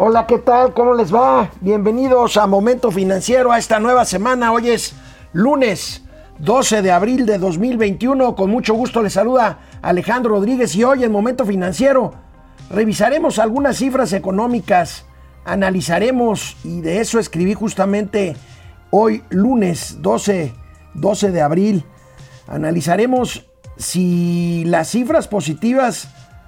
Hola, ¿qué tal? ¿Cómo les va? Bienvenidos a Momento Financiero, a esta nueva semana. Hoy es lunes 12 de abril de 2021. Con mucho gusto les saluda Alejandro Rodríguez y hoy en Momento Financiero revisaremos algunas cifras económicas, analizaremos y de eso escribí justamente hoy lunes 12, 12 de abril. Analizaremos si las cifras positivas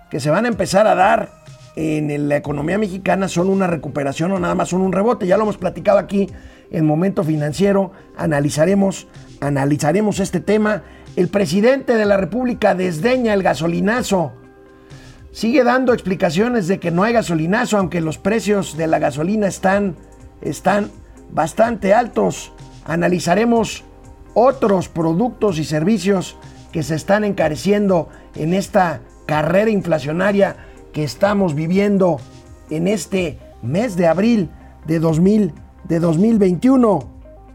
que se van a empezar a dar en la economía mexicana son una recuperación o nada más son un rebote. Ya lo hemos platicado aquí en Momento Financiero. Analizaremos, analizaremos este tema. El presidente de la República desdeña el gasolinazo. Sigue dando explicaciones de que no hay gasolinazo, aunque los precios de la gasolina están, están bastante altos. Analizaremos otros productos y servicios que se están encareciendo en esta carrera inflacionaria que estamos viviendo en este mes de abril de, 2000, de 2021.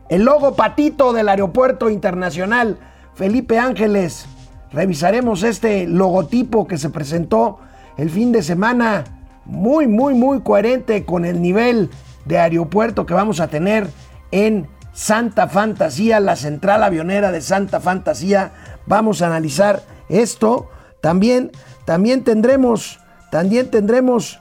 El logo patito del Aeropuerto Internacional Felipe Ángeles. Revisaremos este logotipo que se presentó el fin de semana. Muy, muy, muy coherente con el nivel de aeropuerto que vamos a tener en Santa Fantasía, la central avionera de Santa Fantasía. Vamos a analizar esto. También, también tendremos también tendremos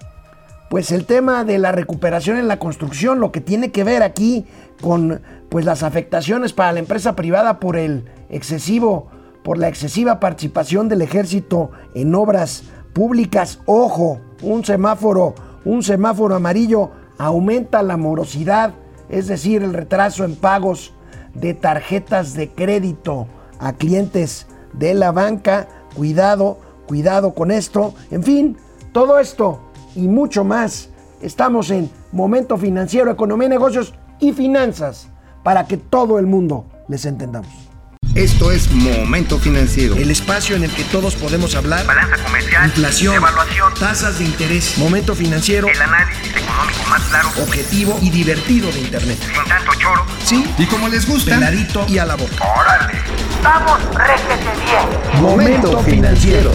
pues el tema de la recuperación en la construcción, lo que tiene que ver aquí con pues las afectaciones para la empresa privada por el excesivo por la excesiva participación del ejército en obras públicas. Ojo, un semáforo, un semáforo amarillo aumenta la morosidad, es decir, el retraso en pagos de tarjetas de crédito a clientes de la banca. Cuidado, cuidado con esto. En fin, todo esto y mucho más. Estamos en Momento Financiero, Economía, Negocios y Finanzas para que todo el mundo les entendamos. Esto es Momento Financiero. El espacio en el que todos podemos hablar. Balanza comercial. Inflación. Evaluación. Tasas de interés. Momento Financiero. El análisis económico más claro. Objetivo y divertido de Internet. Sin tanto choro. Sí. Y como les gusta. Peladito y a la boca. Órale. Vamos, réjete bien. Momento Financiero.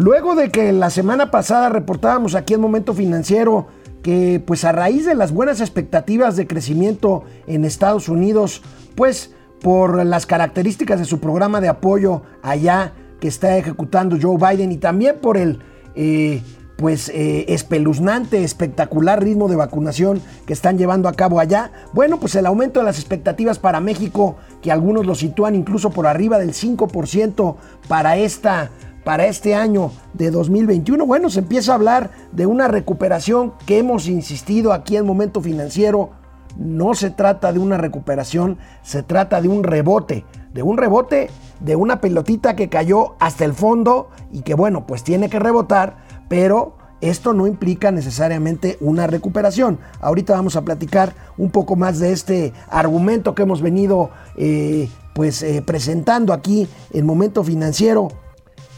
Luego de que la semana pasada reportábamos aquí en Momento Financiero que pues a raíz de las buenas expectativas de crecimiento en Estados Unidos, pues por las características de su programa de apoyo allá que está ejecutando Joe Biden y también por el eh, pues eh, espeluznante, espectacular ritmo de vacunación que están llevando a cabo allá. Bueno, pues el aumento de las expectativas para México, que algunos lo sitúan incluso por arriba del 5% para esta para este año de 2021, bueno, se empieza a hablar de una recuperación que hemos insistido aquí en Momento Financiero. No se trata de una recuperación, se trata de un rebote, de un rebote de una pelotita que cayó hasta el fondo y que bueno, pues tiene que rebotar, pero esto no implica necesariamente una recuperación. Ahorita vamos a platicar un poco más de este argumento que hemos venido eh, pues eh, presentando aquí en Momento Financiero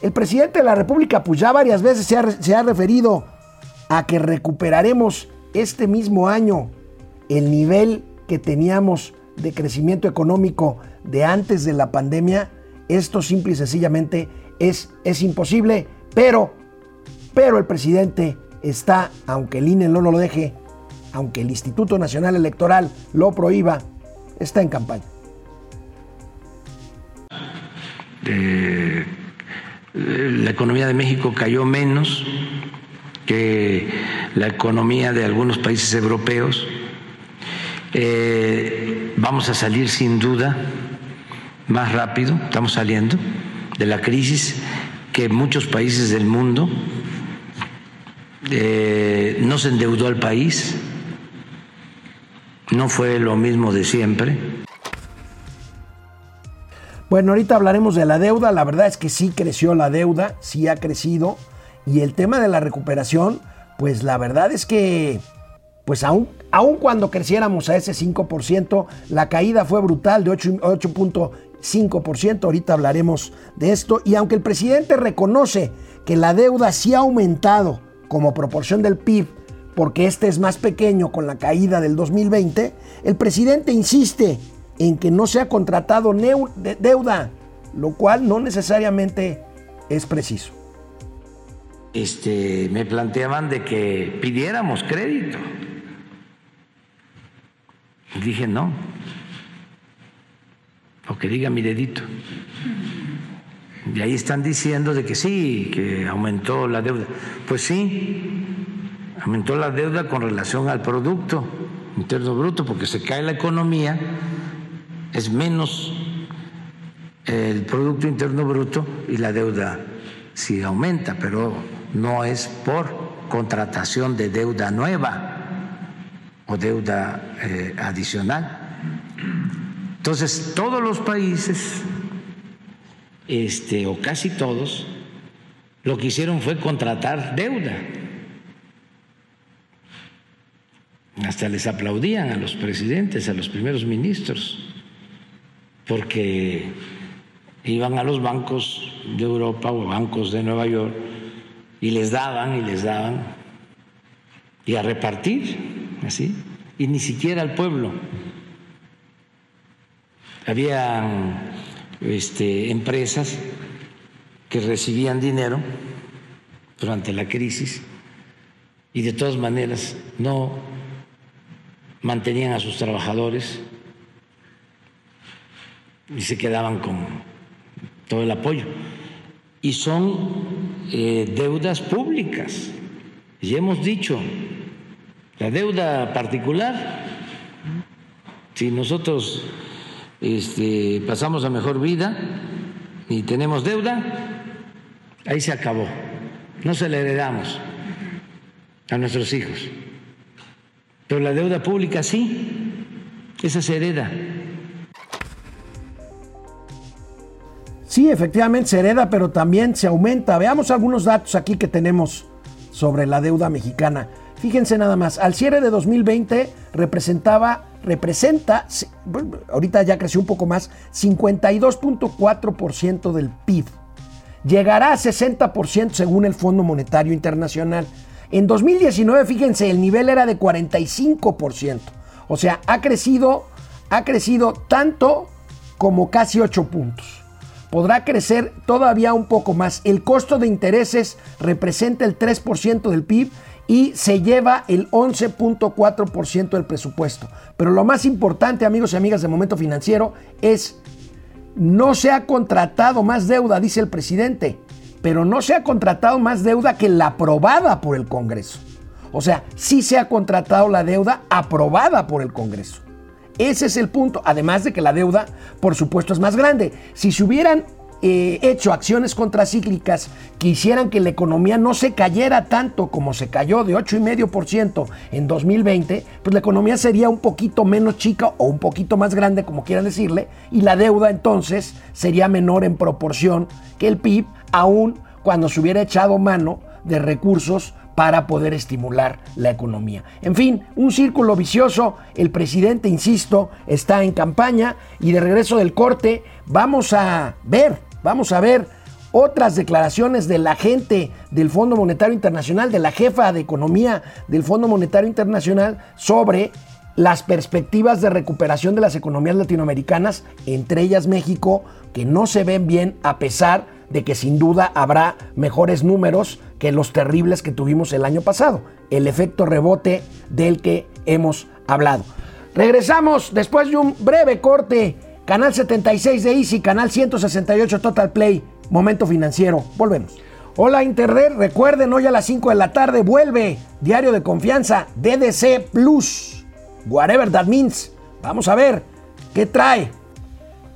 el presidente de la República, pues ya varias veces se ha, referido a que recuperaremos este mismo año el nivel que teníamos de crecimiento económico de antes de la pandemia. Esto simple y sencillamente es, es imposible, pero, pero el presidente está, aunque el INE no lo deje, aunque el Instituto Nacional Electoral lo prohíba, está en campaña. La economía de México cayó menos que la economía de algunos países europeos. Eh, vamos a salir sin duda más rápido, estamos saliendo de la crisis que muchos países del mundo. Eh, no se endeudó al país, no fue lo mismo de siempre. Bueno, ahorita hablaremos de la deuda. La verdad es que sí creció la deuda, sí ha crecido. Y el tema de la recuperación, pues la verdad es que, pues aún, aún cuando creciéramos a ese 5%, la caída fue brutal de 8.5%. Ahorita hablaremos de esto. Y aunque el presidente reconoce que la deuda sí ha aumentado como proporción del PIB, porque este es más pequeño con la caída del 2020, el presidente insiste en que no se ha contratado deuda, lo cual no necesariamente es preciso. este, me planteaban de que pidiéramos crédito. Dije, no, o que diga mi dedito. Y ahí están diciendo de que sí, que aumentó la deuda. Pues sí, aumentó la deuda con relación al Producto Interno Bruto, porque se cae la economía, es menos el Producto Interno Bruto y la deuda sí aumenta, pero no es por contratación de deuda nueva o deuda eh, adicional. Entonces, todos los países, este, o casi todos, lo que hicieron fue contratar deuda. Hasta les aplaudían a los presidentes, a los primeros ministros, porque iban a los bancos de Europa o bancos de Nueva York y les daban y les daban y a repartir, así, y ni siquiera al pueblo. Había este, empresas que recibían dinero durante la crisis y de todas maneras no mantenían a sus trabajadores y se quedaban con todo el apoyo. Y son eh, deudas públicas. Y hemos dicho, la deuda particular, si nosotros este, pasamos a mejor vida y tenemos deuda, ahí se acabó. No se le heredamos a nuestros hijos. Pero la deuda pública sí, esa se hereda. Sí, efectivamente se hereda, pero también se aumenta. Veamos algunos datos aquí que tenemos sobre la deuda mexicana. Fíjense nada más, al cierre de 2020 representaba, representa, ahorita ya creció un poco más, 52.4% del PIB. Llegará a 60% según el Fondo Monetario Internacional. En 2019, fíjense, el nivel era de 45%. O sea, ha crecido, ha crecido tanto como casi 8 puntos podrá crecer todavía un poco más. El costo de intereses representa el 3% del PIB y se lleva el 11.4% del presupuesto. Pero lo más importante, amigos y amigas de Momento Financiero, es no se ha contratado más deuda, dice el presidente, pero no se ha contratado más deuda que la aprobada por el Congreso. O sea, sí se ha contratado la deuda aprobada por el Congreso. Ese es el punto. Además de que la deuda, por supuesto, es más grande. Si se hubieran eh, hecho acciones contracíclicas que hicieran que la economía no se cayera tanto como se cayó de 8,5% en 2020, pues la economía sería un poquito menos chica o un poquito más grande, como quieran decirle, y la deuda entonces sería menor en proporción que el PIB, aún cuando se hubiera echado mano de recursos para poder estimular la economía. En fin, un círculo vicioso. El presidente, insisto, está en campaña y de regreso del corte vamos a ver, vamos a ver otras declaraciones de la gente del Fondo Monetario Internacional, de la jefa de economía del Fondo Monetario Internacional sobre las perspectivas de recuperación de las economías latinoamericanas, entre ellas México, que no se ven bien a pesar de que sin duda habrá mejores números que los terribles que tuvimos el año pasado, el efecto rebote del que hemos hablado. Regresamos después de un breve corte, canal 76 de Easy, canal 168 Total Play, Momento Financiero. Volvemos. Hola Internet, recuerden hoy a las 5 de la tarde vuelve Diario de Confianza DDC Plus, whatever that means. Vamos a ver qué trae.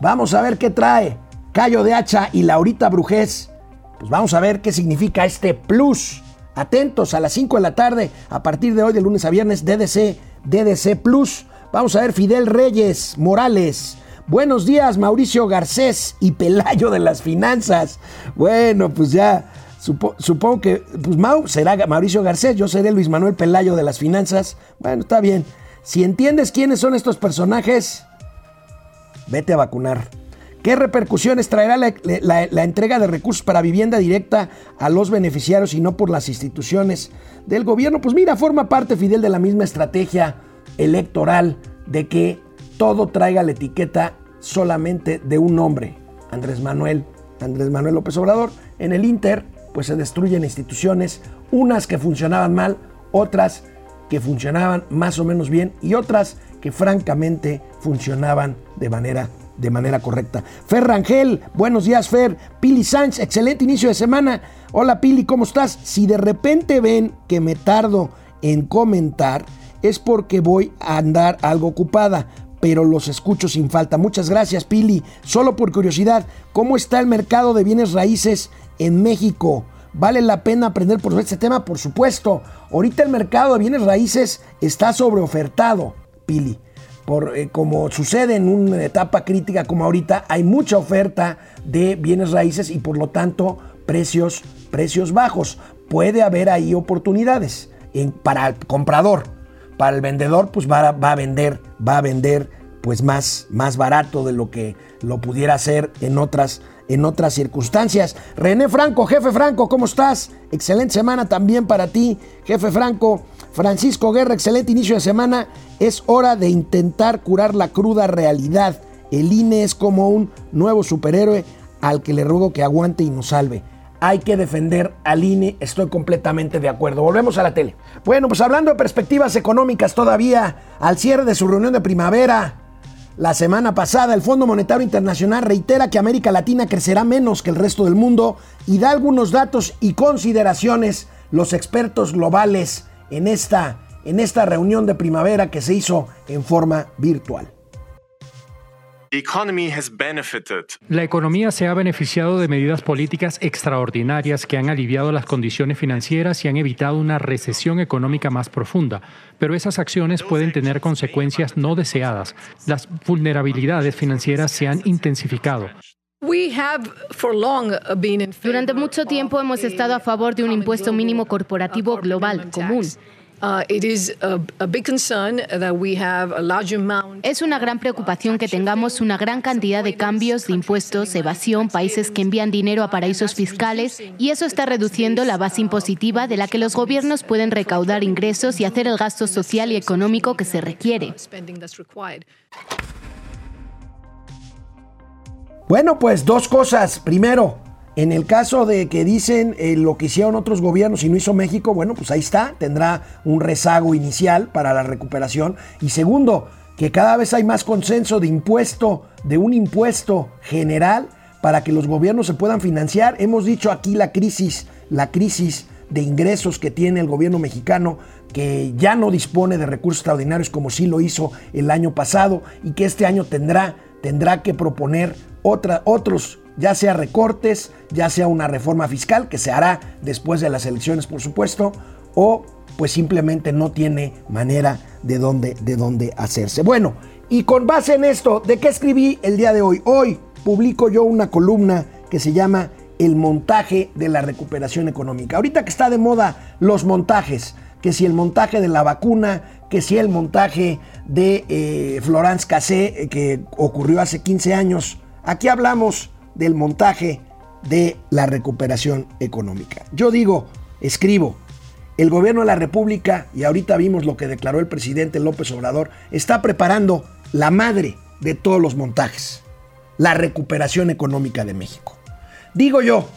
Vamos a ver qué trae. Cayo de Hacha y Laurita Brujés. Pues vamos a ver qué significa este plus. Atentos a las 5 de la tarde, a partir de hoy, de lunes a viernes, DDC, DDC Plus. Vamos a ver Fidel Reyes Morales. Buenos días, Mauricio Garcés y Pelayo de las Finanzas. Bueno, pues ya supongo que pues Mau será Mauricio Garcés, yo seré Luis Manuel Pelayo de las Finanzas. Bueno, está bien. Si entiendes quiénes son estos personajes, vete a vacunar. ¿Qué repercusiones traerá la, entrega de recursos para vivienda directa a los beneficiarios y no por las instituciones del gobierno? Pues mira, forma parte, Fidel, de la misma estrategia electoral de que todo traiga la etiqueta solamente de un nombre, Andrés Manuel, Andrés Manuel López Obrador. En el Inter, pues se destruyen instituciones, unas que funcionaban mal, otras que funcionaban más o menos bien y otras que francamente funcionaban de manera de manera correcta. Fer Rangel, buenos días Fer. Pili Sánchez, excelente inicio de semana. Hola Pili, ¿cómo estás? Si de repente ven que me tardo en comentar, es porque voy a andar algo ocupada, pero los escucho sin falta. Muchas gracias Pili. Solo por curiosidad, ¿cómo está el mercado de bienes raíces en México? ¿Vale la pena aprender por este tema? Por supuesto. Ahorita el mercado de bienes raíces está sobreofertado, Pili. Eh, como sucede en una etapa crítica como ahorita, hay mucha oferta de bienes raíces y por lo tanto precios, precios bajos. Puede haber ahí oportunidades para el comprador. Para el vendedor, pues va, va, a vender, va a vender pues más, más barato de lo que lo pudiera hacer en otras en otras circunstancias. René Franco, jefe Franco, ¿cómo estás? Excelente semana también para ti, jefe Franco. Francisco Guerra, excelente inicio de semana. Es hora de intentar curar la cruda realidad. El INE es como un nuevo superhéroe al que le ruego que aguante y nos salve. Hay que defender al INE, estoy completamente de acuerdo. Volvemos a la tele. Bueno, pues hablando de perspectivas económicas todavía, al cierre de su reunión de primavera, la semana pasada, el Fondo Monetario Internacional reitera que América Latina crecerá menos que el resto del mundo y da algunos datos y consideraciones los expertos globales en esta, en esta reunión de primavera que se hizo en forma virtual. La economía se ha beneficiado de medidas políticas extraordinarias que han aliviado las condiciones financieras y han evitado una recesión económica más profunda, pero esas acciones pueden tener consecuencias no deseadas. Las vulnerabilidades financieras se han intensificado. Durante mucho tiempo hemos estado a favor de un impuesto mínimo corporativo global común. Es una gran preocupación que tengamos una gran cantidad de cambios de impuestos, evasión, países que envían dinero a paraísos fiscales y eso está reduciendo la base impositiva de la que los gobiernos pueden recaudar ingresos y hacer el gasto social y económico que se requiere. Bueno, pues dos cosas. Primero, en el caso de que dicen eh, lo que hicieron otros gobiernos y no hizo México, bueno, pues ahí está, tendrá un rezago inicial para la recuperación. Y segundo, que cada vez hay más consenso de impuesto, de un impuesto general para que los gobiernos se puedan financiar. Hemos dicho aquí la crisis, la crisis de ingresos que tiene el gobierno mexicano, que ya no dispone de recursos extraordinarios como sí lo hizo el año pasado y que este año tendrá, tendrá que proponer otra, otros ya sea recortes, ya sea una reforma fiscal que se hará después de las elecciones, por supuesto, o pues simplemente no tiene manera de dónde, de dónde hacerse. Bueno, y con base en esto, ¿de qué escribí el día de hoy? Hoy publico yo una columna que se llama El montaje de la recuperación económica. Ahorita que está de moda los montajes, que si el montaje de la vacuna, que si el montaje de eh, Florence Cassé, eh, que ocurrió hace 15 años, aquí hablamos del montaje de la recuperación económica. Yo digo, escribo, el gobierno de la República, y ahorita vimos lo que declaró el presidente López Obrador, está preparando la madre de todos los montajes, la recuperación económica de México. Digo yo,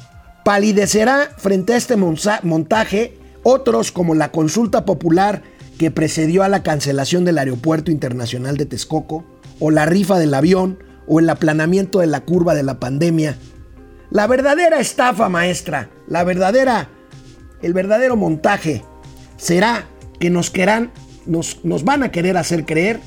palidecerá frente a este montaje otros como la consulta popular que precedió a la cancelación del Aeropuerto Internacional de Texcoco, o la rifa del avión, o el aplanamiento de la curva de la pandemia. La verdadera estafa maestra, la verdadera, el verdadero montaje será que nos querrán, nos, nos van a querer hacer creer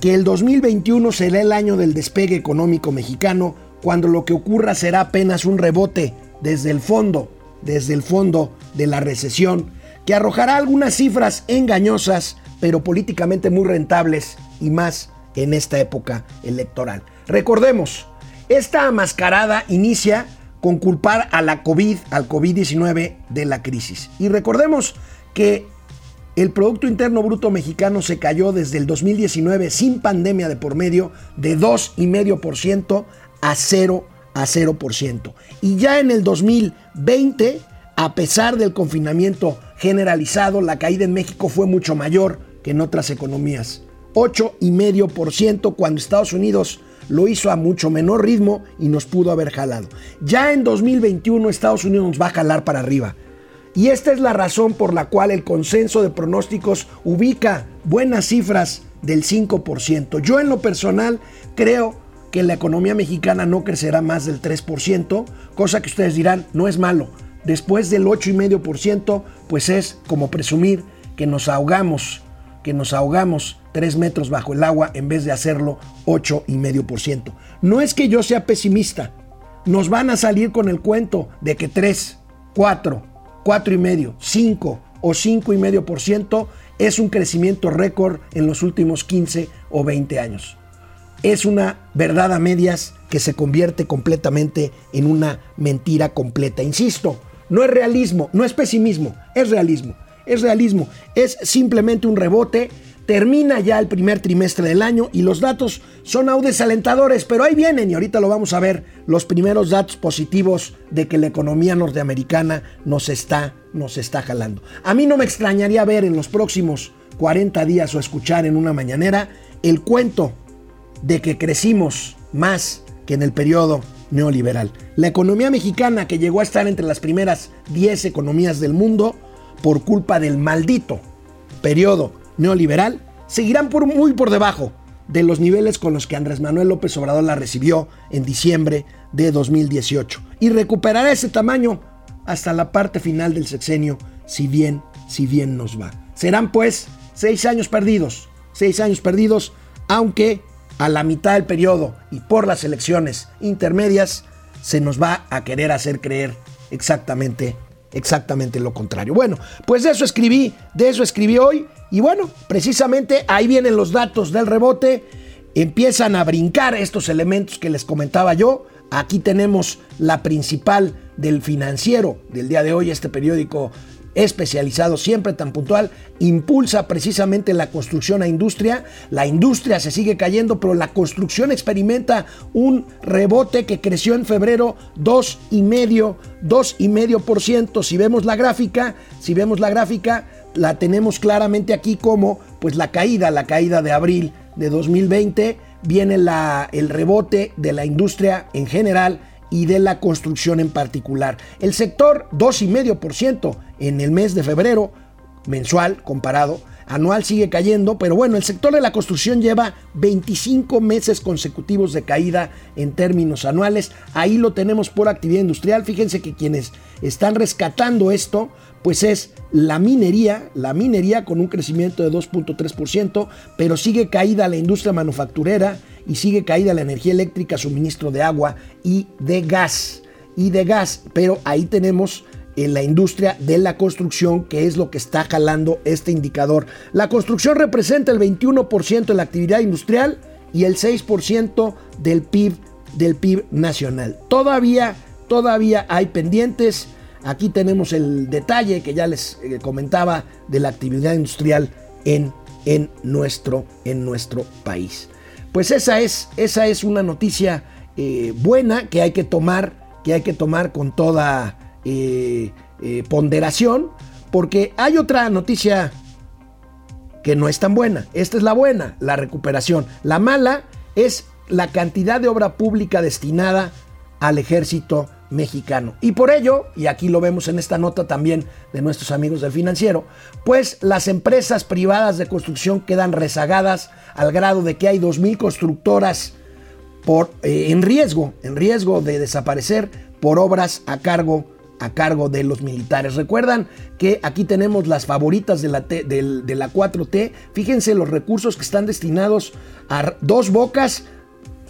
que el 2021 será el año del despegue económico mexicano cuando lo que ocurra será apenas un rebote desde el fondo, desde el fondo de la recesión, que arrojará algunas cifras engañosas, pero políticamente muy rentables y más en esta época electoral. Recordemos, esta mascarada inicia con culpar a la COVID, al COVID-19 de la crisis. Y recordemos que el Producto Interno Bruto mexicano se cayó desde el 2019 sin pandemia de por medio de 2,5% a 0 a 0%. Y ya en el 2020, a pesar del confinamiento generalizado, la caída en México fue mucho mayor que en otras economías. 8,5% cuando Estados Unidos lo hizo a mucho menor ritmo y nos pudo haber jalado. Ya en 2021 Estados Unidos nos va a jalar para arriba. Y esta es la razón por la cual el consenso de pronósticos ubica buenas cifras del 5%. Yo en lo personal creo que la economía mexicana no crecerá más del 3%, cosa que ustedes dirán, no es malo. Después del 8,5%, pues es como presumir que nos ahogamos, que nos ahogamos 3 metros bajo el agua en vez de hacerlo 8,5%. No es que yo sea pesimista, nos van a salir con el cuento de que 3, 4, 4,5, 5 o 5,5% es un crecimiento récord en los últimos 15 o 20 años. Es una verdad a medias que se convierte completamente en una mentira completa. Insisto, no es realismo, no es pesimismo, es realismo. Es realismo, es simplemente un rebote. Termina ya el primer trimestre del año y los datos son aún desalentadores, pero ahí vienen y ahorita lo vamos a ver, los primeros datos positivos de que la economía norteamericana nos está, nos está jalando. A mí no me extrañaría ver en los próximos 40 días o escuchar en una mañanera el cuento de que crecimos más que en el periodo neoliberal. La economía mexicana, que llegó a estar entre las primeras 10 economías del mundo por culpa del maldito periodo neoliberal, seguirán por muy por debajo de los niveles con los que Andrés Manuel López Obrador la recibió en diciembre de 2018 y recuperará ese tamaño hasta la parte final del sexenio, si bien, si bien nos va. Serán pues seis años perdidos, seis años perdidos, aunque a la mitad del periodo y por las elecciones intermedias se nos va a querer hacer creer exactamente, exactamente lo contrario. Bueno, pues de eso escribí, de eso escribí hoy y bueno, precisamente ahí vienen los datos del rebote, empiezan a brincar estos elementos que les comentaba yo. Aquí tenemos la principal del financiero del día de hoy, este periódico especializado, siempre tan puntual, impulsa precisamente la construcción a industria. La industria se sigue cayendo, pero la construcción experimenta un rebote que creció en febrero 2,5, 2,5%. Si vemos la gráfica, si vemos la gráfica, la tenemos claramente aquí como pues la caída, la caída de abril de 2020, viene la, el rebote de la industria en general y de la construcción en particular. El sector 2,5% en el mes de febrero, mensual comparado, anual sigue cayendo, pero bueno, el sector de la construcción lleva 25 meses consecutivos de caída en términos anuales. Ahí lo tenemos por actividad industrial. Fíjense que quienes están rescatando esto, pues es la minería, la minería con un crecimiento de 2.3%, pero sigue caída la industria manufacturera, y sigue caída la energía eléctrica, suministro de agua y de gas. Y de gas, pero ahí tenemos en la industria de la construcción, que es lo que está jalando este indicador. La construcción representa el 21% de la actividad industrial y el 6% del PIB, del PIB nacional. Todavía, todavía hay pendientes. Aquí tenemos el detalle que ya les eh, comentaba de la actividad industrial en, en, nuestro, en nuestro país. Pues esa es, esa es una noticia eh, buena que hay que tomar, que hay que tomar con toda eh, eh, ponderación, porque hay otra noticia que no es tan buena. Esta es la buena, la recuperación. La mala es la cantidad de obra pública destinada al ejército mexicano. Y por ello, y aquí lo vemos en esta nota también de nuestros amigos del financiero, pues las empresas privadas de construcción quedan rezagadas al grado de que hay 2.000 constructoras por, eh, en riesgo, en riesgo de desaparecer por obras a cargo a cargo de los militares. Recuerdan que aquí tenemos las favoritas de la, de la 4T. Fíjense los recursos que están destinados a dos bocas,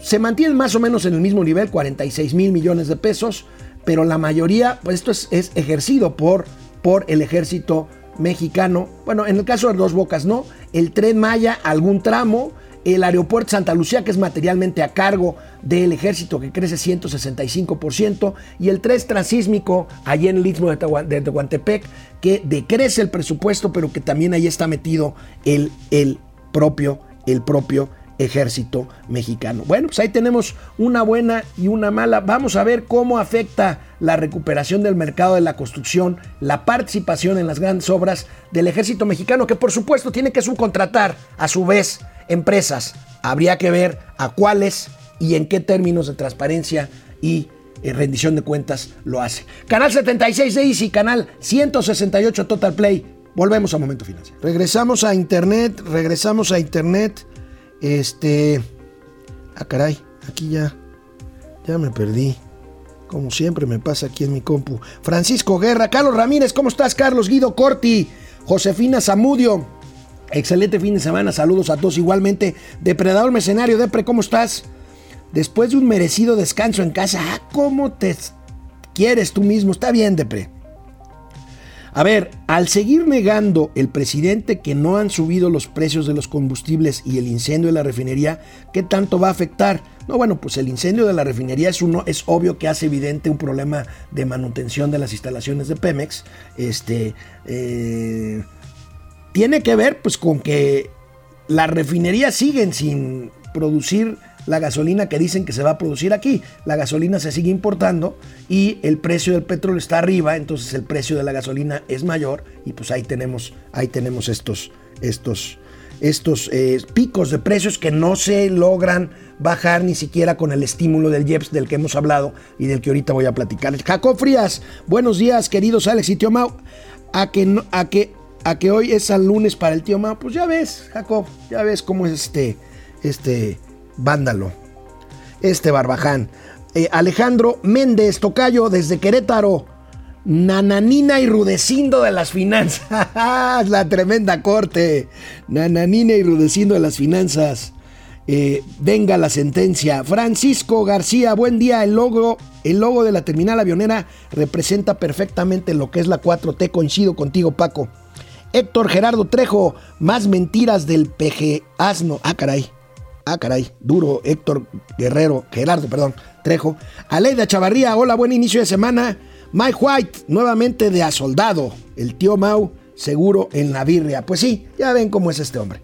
se mantienen más o menos en el mismo nivel, 46 mil millones de pesos, pero la mayoría, pues esto es, ejercido por, por el ejército mexicano. Bueno, en el caso de Dos Bocas no, el tren Maya, algún tramo, el aeropuerto Santa Lucía, que es materialmente a cargo del ejército, que crece 165%, y el tren transísmico, allí en el istmo de Tehuantepec, que decrece el presupuesto, pero que también ahí está metido el, el propio, el propio ejército mexicano. Bueno, pues ahí tenemos una buena y una mala. Vamos a ver cómo afecta la recuperación del mercado de la construcción, la participación en las grandes obras del ejército mexicano, que por supuesto tiene que subcontratar a su vez empresas. Habría que ver a cuáles y en qué términos de transparencia y eh, rendición de cuentas lo hace. Canal 76 de Easy, canal 168 Total Play. Volvemos a Momento Financiero. Regresamos a Internet, regresamos a Internet. Este... Ah, caray, aquí ya... Ya me perdí. Como siempre me pasa aquí en mi compu. Francisco Guerra, Carlos Ramírez, ¿cómo estás, Carlos? Guido Corti, Josefina Zamudio. Excelente fin de semana, saludos a todos igualmente. Depredador Mercenario, Depre, ¿cómo estás? Después de un merecido descanso en casa, ah, ¿cómo te quieres tú mismo? Está bien, Depre. A ver, al seguir negando el presidente que no han subido los precios de los combustibles y el incendio de la refinería, ¿qué tanto va a afectar? No, bueno, pues el incendio de la refinería es uno, es obvio que hace evidente un problema de manutención de las instalaciones de Pemex. Este eh, tiene que ver, pues, con que las refinerías siguen sin producir la gasolina que dicen que se va a producir aquí. La gasolina se sigue importando y el precio del petróleo está arriba, entonces el precio de la gasolina es mayor y pues ahí tenemos, ahí tenemos estos, estos, estos eh, picos de precios que no se logran bajar ni siquiera con el estímulo del IEPS del que hemos hablado y del que ahorita voy a platicar. Jacob Frías, buenos días queridos Alex y Tío Mau. A que, a que, a que hoy es el lunes para el Tío Mau, pues ya ves, Jacob, ya ves cómo es este, este vándalo, este barbaján. Eh, Alejandro Méndez Tocayo desde Querétaro. Nananina y Rudecindo de las finanzas. la tremenda corte. Nananina y Rudecindo de las finanzas. Eh, venga la sentencia. Francisco García, buen día. El logo, el logo de la terminal avionera representa perfectamente lo que es la 4T. Coincido contigo, Paco. Héctor Gerardo Trejo, más mentiras del PG Asno. Ah, caray. Ah, caray, duro, Héctor Guerrero, Gerardo, perdón, Trejo. Aleida Chavarría, hola, buen inicio de semana. Mike White, nuevamente de a soldado. El tío Mau, seguro en la birria. Pues sí, ya ven cómo es este hombre.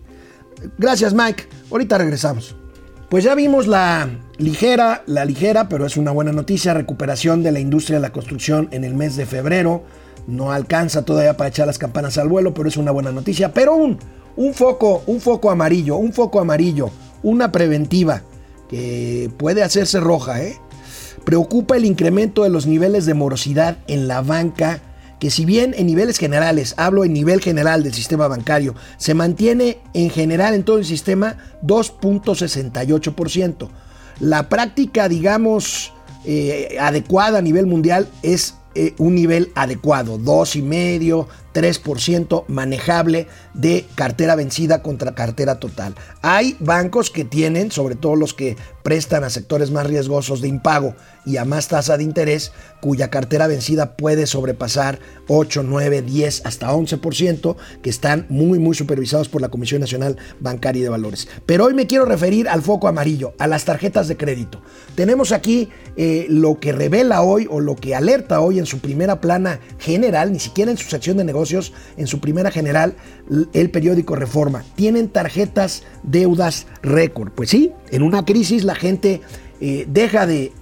Gracias, Mike. Ahorita regresamos. Pues ya vimos la ligera, la ligera, pero es una buena noticia, recuperación de la industria de la construcción en el mes de febrero. No alcanza todavía para echar las campanas al vuelo, pero es una buena noticia. Pero un, un foco, un foco amarillo, un foco amarillo una preventiva que puede hacerse roja. ¿eh? Preocupa el incremento de los niveles de morosidad en la banca, que si bien en niveles generales, hablo en nivel general del sistema bancario, se mantiene en general en todo el sistema 2.68%. La práctica, digamos, eh, adecuada a nivel mundial es eh, un nivel adecuado, 2,5%, 3% manejable de cartera vencida contra cartera total. Hay bancos que tienen, sobre todo los que prestan a sectores más riesgosos de impago y a más tasa de interés, cuya cartera vencida puede sobrepasar 8, 9, 10, hasta 11%, que están muy, muy supervisados por la Comisión Nacional Bancaria y de Valores. Pero hoy me quiero referir al foco amarillo, a las tarjetas de crédito. Tenemos aquí eh, lo que revela hoy o lo que alerta hoy en su primera plana general, ni siquiera en su sección de negocios, en su primera general, el periódico Reforma. Tienen tarjetas deudas récord. Pues sí, en una crisis la gente eh, deja de,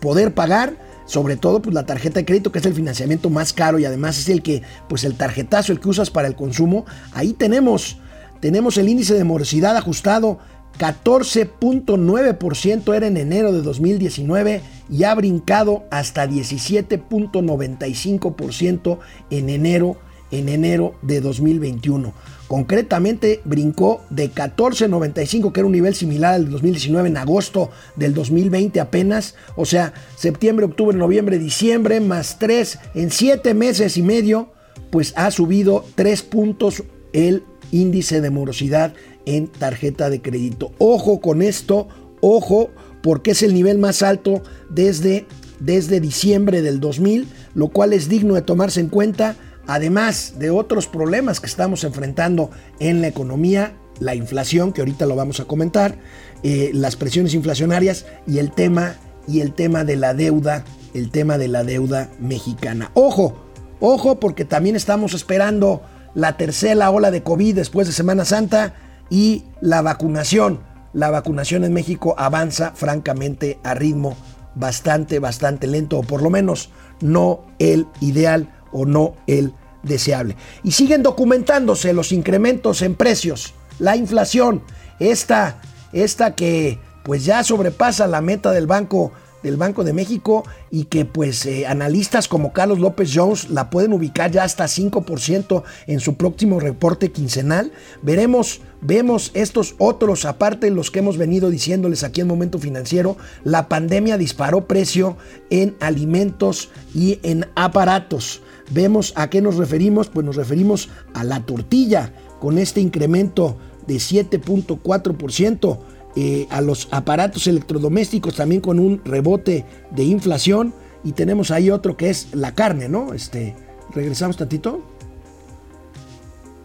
poder pagar sobre todo pues la tarjeta de crédito que es el financiamiento más caro y además es el que pues el tarjetazo el que usas para el consumo ahí tenemos tenemos el índice de morosidad ajustado 14.9% era en enero de 2019 y ha brincado hasta 17.95% en enero en enero de 2021. Concretamente brincó de 14.95, que era un nivel similar al de 2019 en agosto del 2020 apenas. O sea, septiembre, octubre, noviembre, diciembre, más 3 en 7 meses y medio, pues ha subido 3 puntos el índice de morosidad en tarjeta de crédito. Ojo con esto, ojo, porque es el nivel más alto desde, desde diciembre del 2000, lo cual es digno de tomarse en cuenta además de otros problemas que estamos enfrentando en la economía, la inflación, que ahorita lo vamos a comentar, eh, las presiones inflacionarias y el tema y el tema de la deuda, el tema de la deuda mexicana. Ojo, ojo, porque también estamos esperando la tercera ola de COVID después de Semana Santa y la vacunación. La vacunación en México avanza francamente a ritmo bastante, bastante lento, o por lo menos no el ideal o no el deseable. Y siguen documentándose los incrementos en precios, la inflación, esta, esta que pues ya sobrepasa la meta del Banco del Banco de México y que pues eh, analistas como Carlos López Jones la pueden ubicar ya hasta 5% en su próximo reporte quincenal. Veremos, vemos estos otros, aparte los que hemos venido diciéndoles aquí en Momento Financiero, la pandemia disparó precio en alimentos y en aparatos. Vemos a qué nos referimos, pues nos referimos a la tortilla con este incremento de 7.4%. Eh, a los aparatos electrodomésticos también con un rebote de inflación. Y tenemos ahí otro que es la carne, ¿no? Este, regresamos tantito.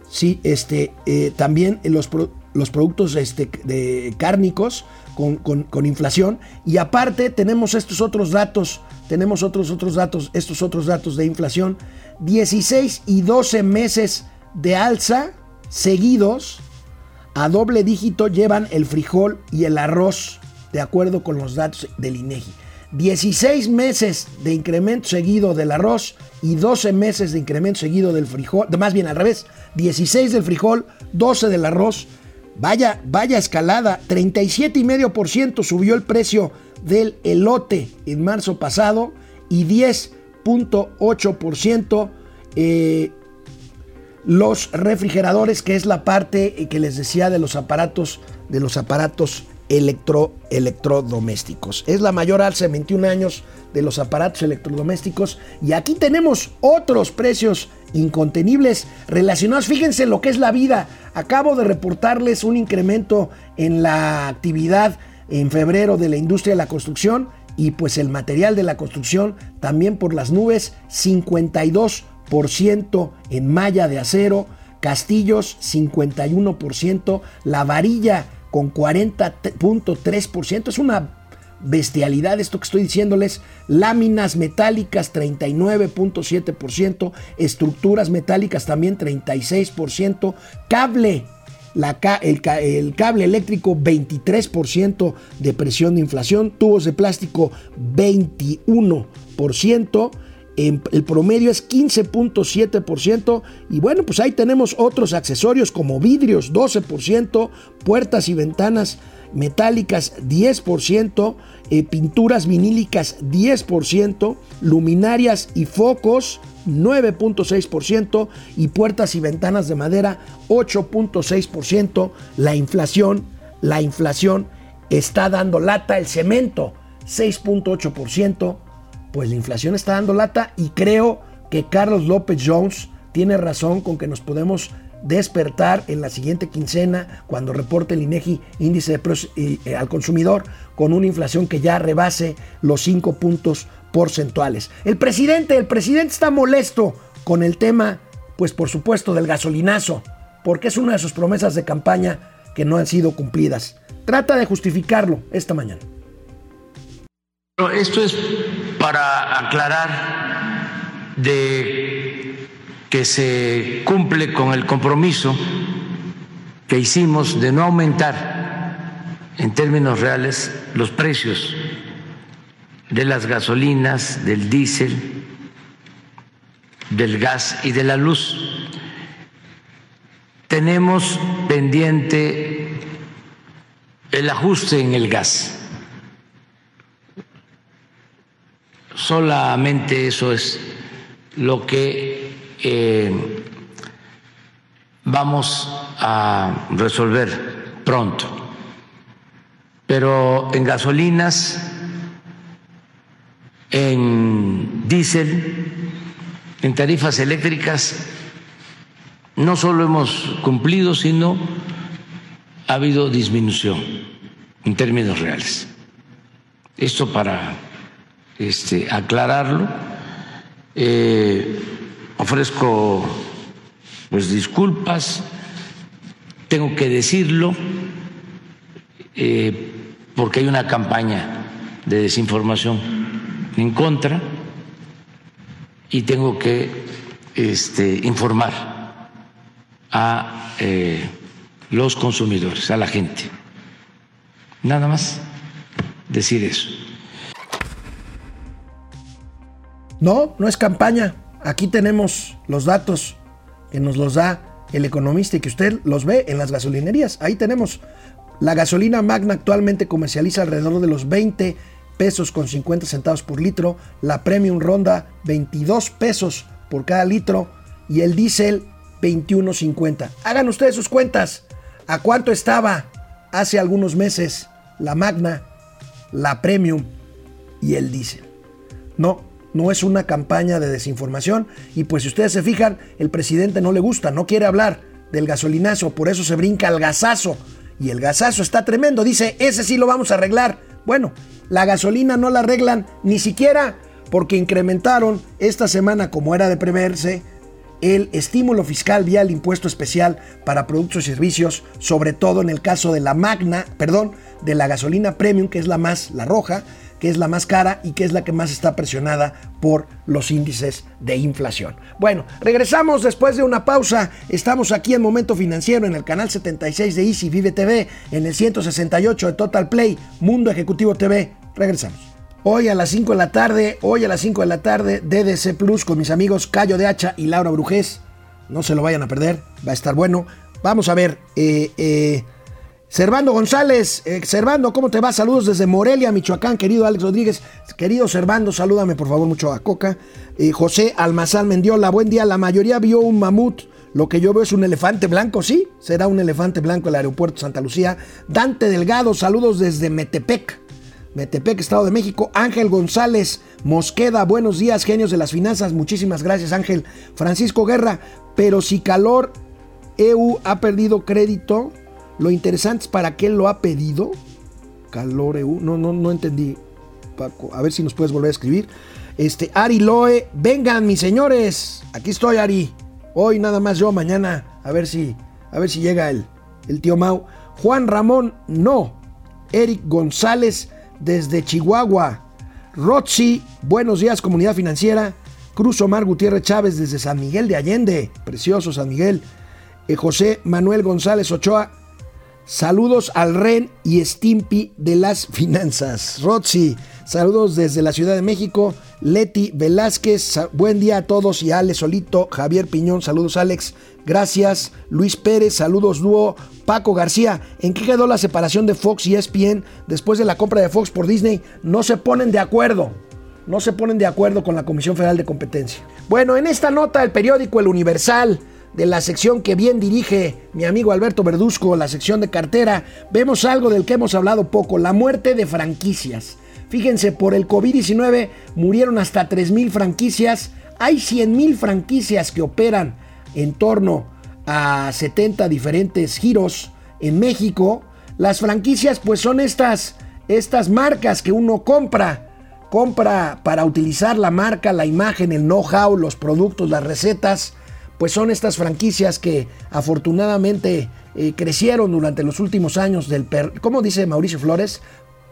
Sí, este, eh, también los, los productos este, de cárnicos con, con, inflación. Y aparte tenemos estos otros datos, tenemos otros, otros datos, estos otros datos de inflación. 16 y 12 meses de alza seguidos a doble dígito llevan el frijol y el arroz, de acuerdo con los datos del INEGI. 16 meses de incremento seguido del arroz y 12 meses de incremento seguido del frijol, más bien al revés, 16 del frijol, 12 del arroz. Vaya, vaya escalada, 37,5% subió el precio del elote en marzo pasado y 10.8% eh, los refrigeradores, que es la parte que les decía de los aparatos, de los aparatos electro, electrodomésticos. Es la mayor alza en 21 años de los aparatos electrodomésticos. Y aquí tenemos otros precios incontenibles relacionados. Fíjense lo que es la vida. Acabo de reportarles un incremento en la actividad en febrero de la industria de la construcción y pues el material de la construcción también por las nubes 52 en malla de acero, Castillos 51%, la varilla con 40.3%, es una bestialidad esto que estoy diciéndoles, láminas metálicas 39.7%, estructuras metálicas también 36%, cable, el, el, cable eléctrico 23% de presión de inflación, tubos de plástico 21%, el promedio es 15.7% y bueno, pues ahí tenemos otros accesorios como vidrios 12%, puertas y ventanas metálicas 10%, eh, pinturas vinílicas 10%, luminarias y focos 9.6% y puertas y ventanas de madera 8.6%. La inflación, la inflación está dando lata el cemento 6.8% pues la inflación está dando lata y creo que Carlos López Jones tiene razón con que nos podemos despertar en la siguiente quincena cuando reporte el INEGI índice de precios eh, al consumidor con una inflación que ya rebase los 5 puntos porcentuales. El presidente, el presidente está molesto con el tema, pues por supuesto del gasolinazo, porque es una de sus promesas de campaña que no han sido cumplidas. Trata de justificarlo esta mañana. Esto es para aclarar de que se cumple con el compromiso que hicimos de no aumentar en términos reales los precios de las gasolinas, del diésel, del gas y de la luz. Tenemos pendiente el ajuste en el gas Solamente eso es lo que eh, vamos a resolver pronto. Pero en gasolinas, en diésel, en tarifas eléctricas, no solo hemos cumplido, sino ha habido disminución en términos reales. Esto para este, aclararlo. Eh, ofrezco pues disculpas, tengo que decirlo, eh, porque hay una campaña de desinformación en contra y tengo que este, informar a eh, los consumidores, a la gente. Nada más decir eso. No, no es campaña. Aquí tenemos los datos que nos los da el economista y que usted los ve en las gasolinerías. Ahí tenemos La gasolina Magna actualmente comercializa alrededor de los 20 pesos con 50 centavos por litro, la Premium ronda 22 pesos por cada litro y el diésel 21.50. Hagan ustedes sus cuentas. ¿A cuánto estaba hace algunos meses la Magna, la Premium y el diésel? No, no es una campaña de desinformación y pues si ustedes se fijan, el presidente no le gusta, no quiere hablar del gasolinazo, por eso se brinca al gasazo y el gasazo está tremendo. Dice, ese sí lo vamos a arreglar. Bueno, la gasolina no la arreglan ni siquiera porque incrementaron esta semana, como era de preverse, el estímulo fiscal vía el impuesto especial para productos y servicios, sobre todo en el caso de la magna, perdón, de la gasolina premium, que es la más, la roja, que es la más cara y que es la que más está presionada por los índices de inflación. Bueno, regresamos después de una pausa. Estamos aquí en Momento Financiero en el canal 76 de Easy Vive TV, en el 168 de Total Play, Mundo Ejecutivo TV. Regresamos. Hoy a las 5 de la tarde, hoy a las 5 de la tarde, DDC Plus con mis amigos Cayo de Hacha y Laura Brujés. No se lo vayan a perder, va a estar bueno. Vamos a ver, eh, eh, Servando González, eh, Servando, ¿cómo te va? Saludos desde Morelia, Michoacán, querido Alex Rodríguez. Querido Servando, salúdame por favor mucho a Coca. Eh, José Almazán Mendiola, buen día. La mayoría vio un mamut. Lo que yo veo es un elefante blanco, ¿sí? Será un elefante blanco el aeropuerto Santa Lucía. Dante Delgado, saludos desde Metepec. Metepec, Estado de México. Ángel González Mosqueda, buenos días, genios de las finanzas. Muchísimas gracias, Ángel. Francisco Guerra, pero si Calor EU ha perdido crédito, lo interesante es para qué lo ha pedido. Calor EU. No, no, no entendí, Paco. A ver si nos puedes volver a escribir. Este, Ari Loe. Vengan, mis señores. Aquí estoy, Ari. Hoy nada más yo, mañana. A ver si, a ver si llega el, el tío Mau. Juan Ramón, no. Eric González desde Chihuahua. Roxy, buenos días, comunidad financiera. Cruz Omar Gutiérrez Chávez desde San Miguel de Allende. Precioso San Miguel. Eh, José Manuel González Ochoa. Saludos al Ren y Stimpy de las finanzas. Roxy, saludos desde la Ciudad de México. Leti Velázquez, buen día a todos y Ale Solito. Javier Piñón, saludos Alex. Gracias. Luis Pérez, saludos dúo. Paco García, ¿en qué quedó la separación de Fox y ESPN después de la compra de Fox por Disney? No se ponen de acuerdo. No se ponen de acuerdo con la Comisión Federal de Competencia. Bueno, en esta nota el periódico El Universal de la sección que bien dirige mi amigo Alberto Verduzco, la sección de cartera, vemos algo del que hemos hablado poco, la muerte de franquicias. Fíjense, por el COVID-19 murieron hasta 3.000 franquicias. Hay 100.000 franquicias que operan en torno a 70 diferentes giros en México. Las franquicias pues son estas, estas marcas que uno compra. Compra para utilizar la marca, la imagen, el know-how, los productos, las recetas pues son estas franquicias que afortunadamente eh, crecieron durante los últimos años del, per ¿cómo dice Mauricio Flores?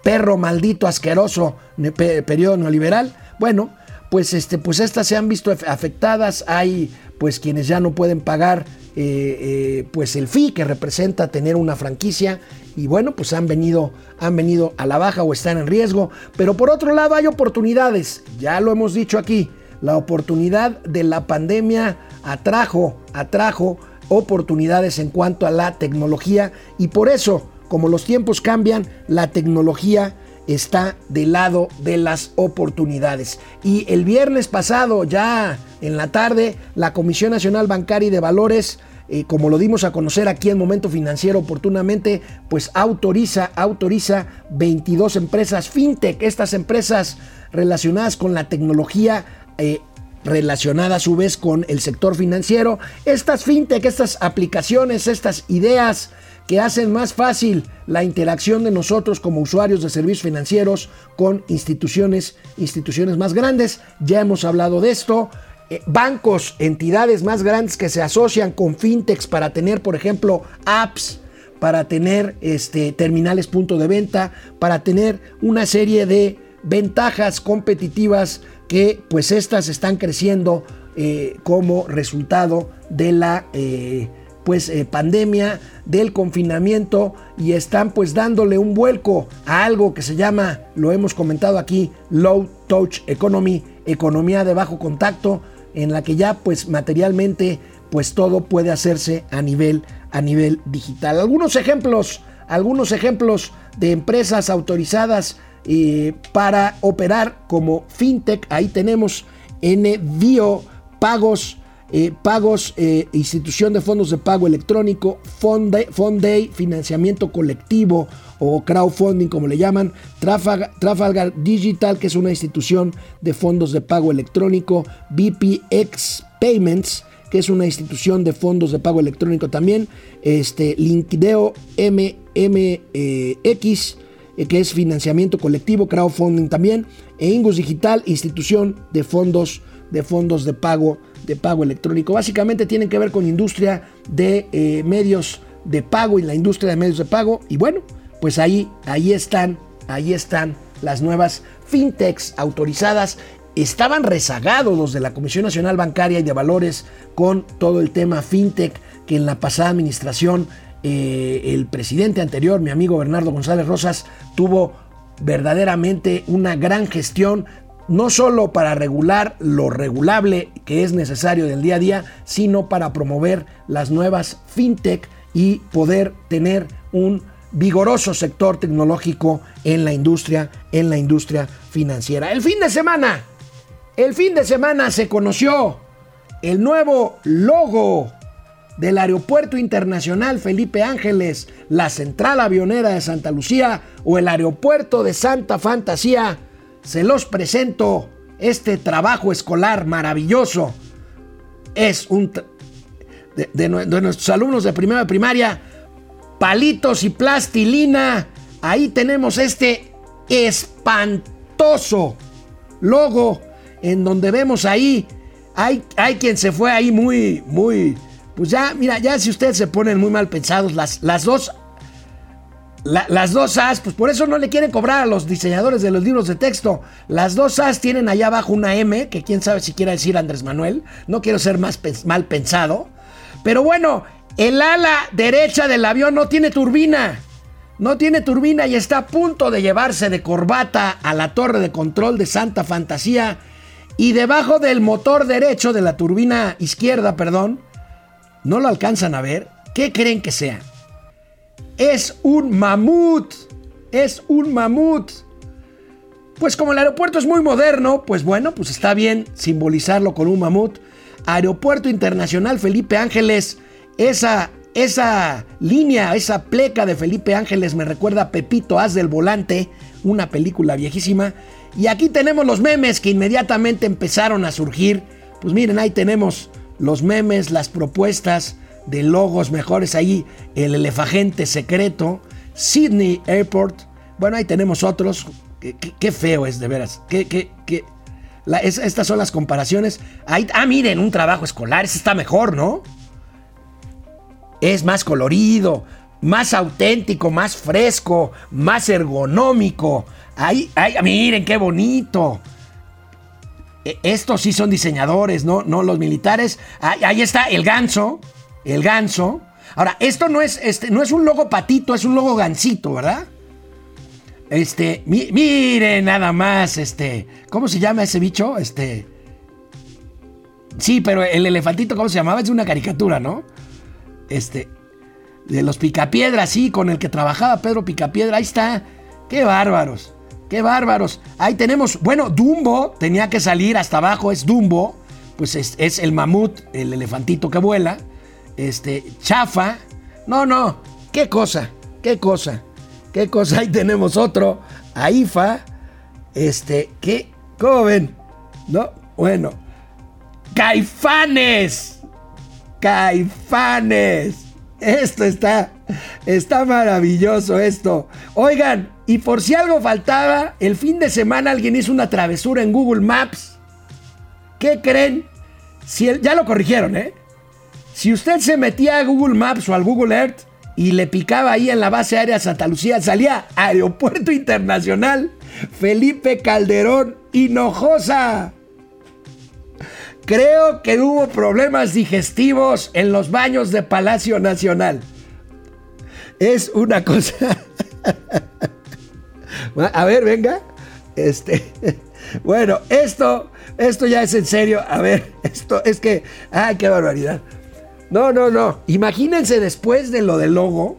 Perro maldito, asqueroso, periodo neoliberal. Bueno, pues, este, pues estas se han visto afectadas. Hay pues quienes ya no pueden pagar eh, eh, pues el fee que representa tener una franquicia y bueno pues han venido han venido a la baja o están en riesgo pero por otro lado hay oportunidades ya lo hemos dicho aquí la oportunidad de la pandemia atrajo, atrajo oportunidades en cuanto a la tecnología y por eso, como los tiempos cambian, la tecnología está del lado de las oportunidades. Y el viernes pasado, ya en la tarde, la Comisión Nacional Bancaria y de Valores, eh, como lo dimos a conocer aquí en Momento Financiero oportunamente, pues autoriza, autoriza 22 empresas fintech, estas empresas relacionadas con la tecnología eh, relacionada a su vez con el sector financiero. Estas fintech, estas aplicaciones, estas ideas que hacen más fácil la interacción de nosotros como usuarios de servicios financieros con instituciones, instituciones más grandes. Ya hemos hablado de esto. Eh, bancos, entidades más grandes que se asocian con fintechs para tener, por ejemplo, apps, para tener este, terminales punto de venta, para tener una serie de ventajas competitivas que pues estas están creciendo eh, como resultado de la eh, pues eh, pandemia del confinamiento y están pues dándole un vuelco a algo que se llama lo hemos comentado aquí low touch economy economía de bajo contacto en la que ya pues materialmente pues todo puede hacerse a nivel a nivel digital. Algunos ejemplos algunos ejemplos de empresas autorizadas para operar como fintech. Ahí tenemos NBio, Pagos, eh, Pagos, eh, Institución de Fondos de Pago Electrónico, Fonday, Financiamiento Colectivo o crowdfunding como le llaman, Trafalgar, Digital, que es una institución de fondos de pago electrónico, BPX Payments, que es una institución de fondos de pago electrónico también, este, Linkdeo MMX, eh, que es financiamiento colectivo, crowdfunding también, e Ingus Digital, institución de fondos de fondos de pago de pago electrónico. Básicamente tienen que ver con industria de eh, medios de pago y la industria de medios de pago. Y bueno, pues ahí, ahí están, ahí están las nuevas fintechs autorizadas. Estaban rezagados los de la Comisión Nacional Bancaria y de Valores con todo el tema fintech que en la pasada administración eh, el presidente anterior, mi amigo Bernardo González Rosas, tuvo verdaderamente una gran gestión, no solo para regular lo regulable que es necesario del día a día, sino para promover las nuevas fintech y poder tener un vigoroso sector tecnológico en la industria, en la industria financiera. El fin de semana, el fin de semana se conoció el nuevo logo del Aeropuerto Internacional Felipe Ángeles, la Central Avionera de Santa Lucía o el Aeropuerto de Santa Fantasía, se los presento este trabajo escolar maravilloso. Es un de, nuestros alumnos de primera primaria, palitos y plastilina. Ahí tenemos este espantoso logo en donde vemos ahí, hay, hay quien se fue ahí muy, muy, pues ya, mira, ya si ustedes se ponen muy mal pensados, las, las dos las dos As, pues por eso no le quieren cobrar a los diseñadores de los libros de texto. Las dos As tienen allá abajo una M, que quién sabe si quiere decir Andrés Manuel. No quiero ser más mal pensado. Pero bueno, el ala derecha del avión no tiene turbina. No tiene turbina y está a punto de llevarse de corbata a la torre de control de Santa Fantasía. Y debajo del motor derecho de la turbina izquierda, perdón, ¿No lo alcanzan a ver? ¿Qué creen que sea? Es un mamut. Es un mamut. Pues como el aeropuerto es muy moderno, pues bueno, pues está bien simbolizarlo con un mamut. Aeropuerto Internacional Felipe Ángeles, esa, esa línea, esa pleca de Felipe Ángeles me recuerda a Pepito Haz del Volante, una película viejísima. Y aquí tenemos los memes que inmediatamente empezaron a surgir. Pues miren, ahí tenemos los memes, las propuestas de logos mejores ahí, el elefagente secreto, Sydney Airport, bueno, ahí tenemos otros, qué, feo es de veras, qué, estas son las comparaciones. Ah, miren, un trabajo escolar, ese está mejor, ¿no? Es más colorido, más auténtico, más fresco, más ergonómico. Ahí, ahí, miren qué bonito. E, estos sí son diseñadores, ¿no? No los militares. Ahí, está el ganso. El ganso. Ahora, esto no es, este, no es un logo patito, es un logo gansito, ¿verdad? Este, mire nada más, este, ¿cómo se llama ese bicho? Este, sí, pero el elefantito, ¿cómo se llamaba? Es una caricatura, ¿no? Este, de los picapiedras, sí, con el que trabajaba Pedro Picapiedra, ahí está, qué bárbaros. ¡Qué bárbaros! Ahí tenemos, bueno, Dumbo tenía que salir hasta abajo, es Dumbo, pues es, el mamut, el elefantito que vuela. Este, chafa. No, no, qué cosa, qué cosa, qué cosa. Ahí tenemos otro, Aifa. Este, ¿qué? ¿Cómo ven? ¿No? Bueno, Caifanes. Caifanes. Esto está, está maravilloso esto. Oigan, y por si algo faltaba, el fin de semana alguien hizo una travesura en Google Maps. ¿Qué creen? Si ya lo corrigieron, ¿eh? Si usted se metía a Google Maps o al Google Earth y le picaba ahí en la base aérea Santa Lucía, salía Aeropuerto Internacional Felipe Calderón Hinojosa. Creo que hubo problemas digestivos en los baños de Palacio Nacional. Es una cosa. A ver, venga. Este. Bueno, esto, esto ya es en serio. A ver, esto es que. ¡Ay, qué barbaridad! No, no, no. Imagínense después de lo del logo.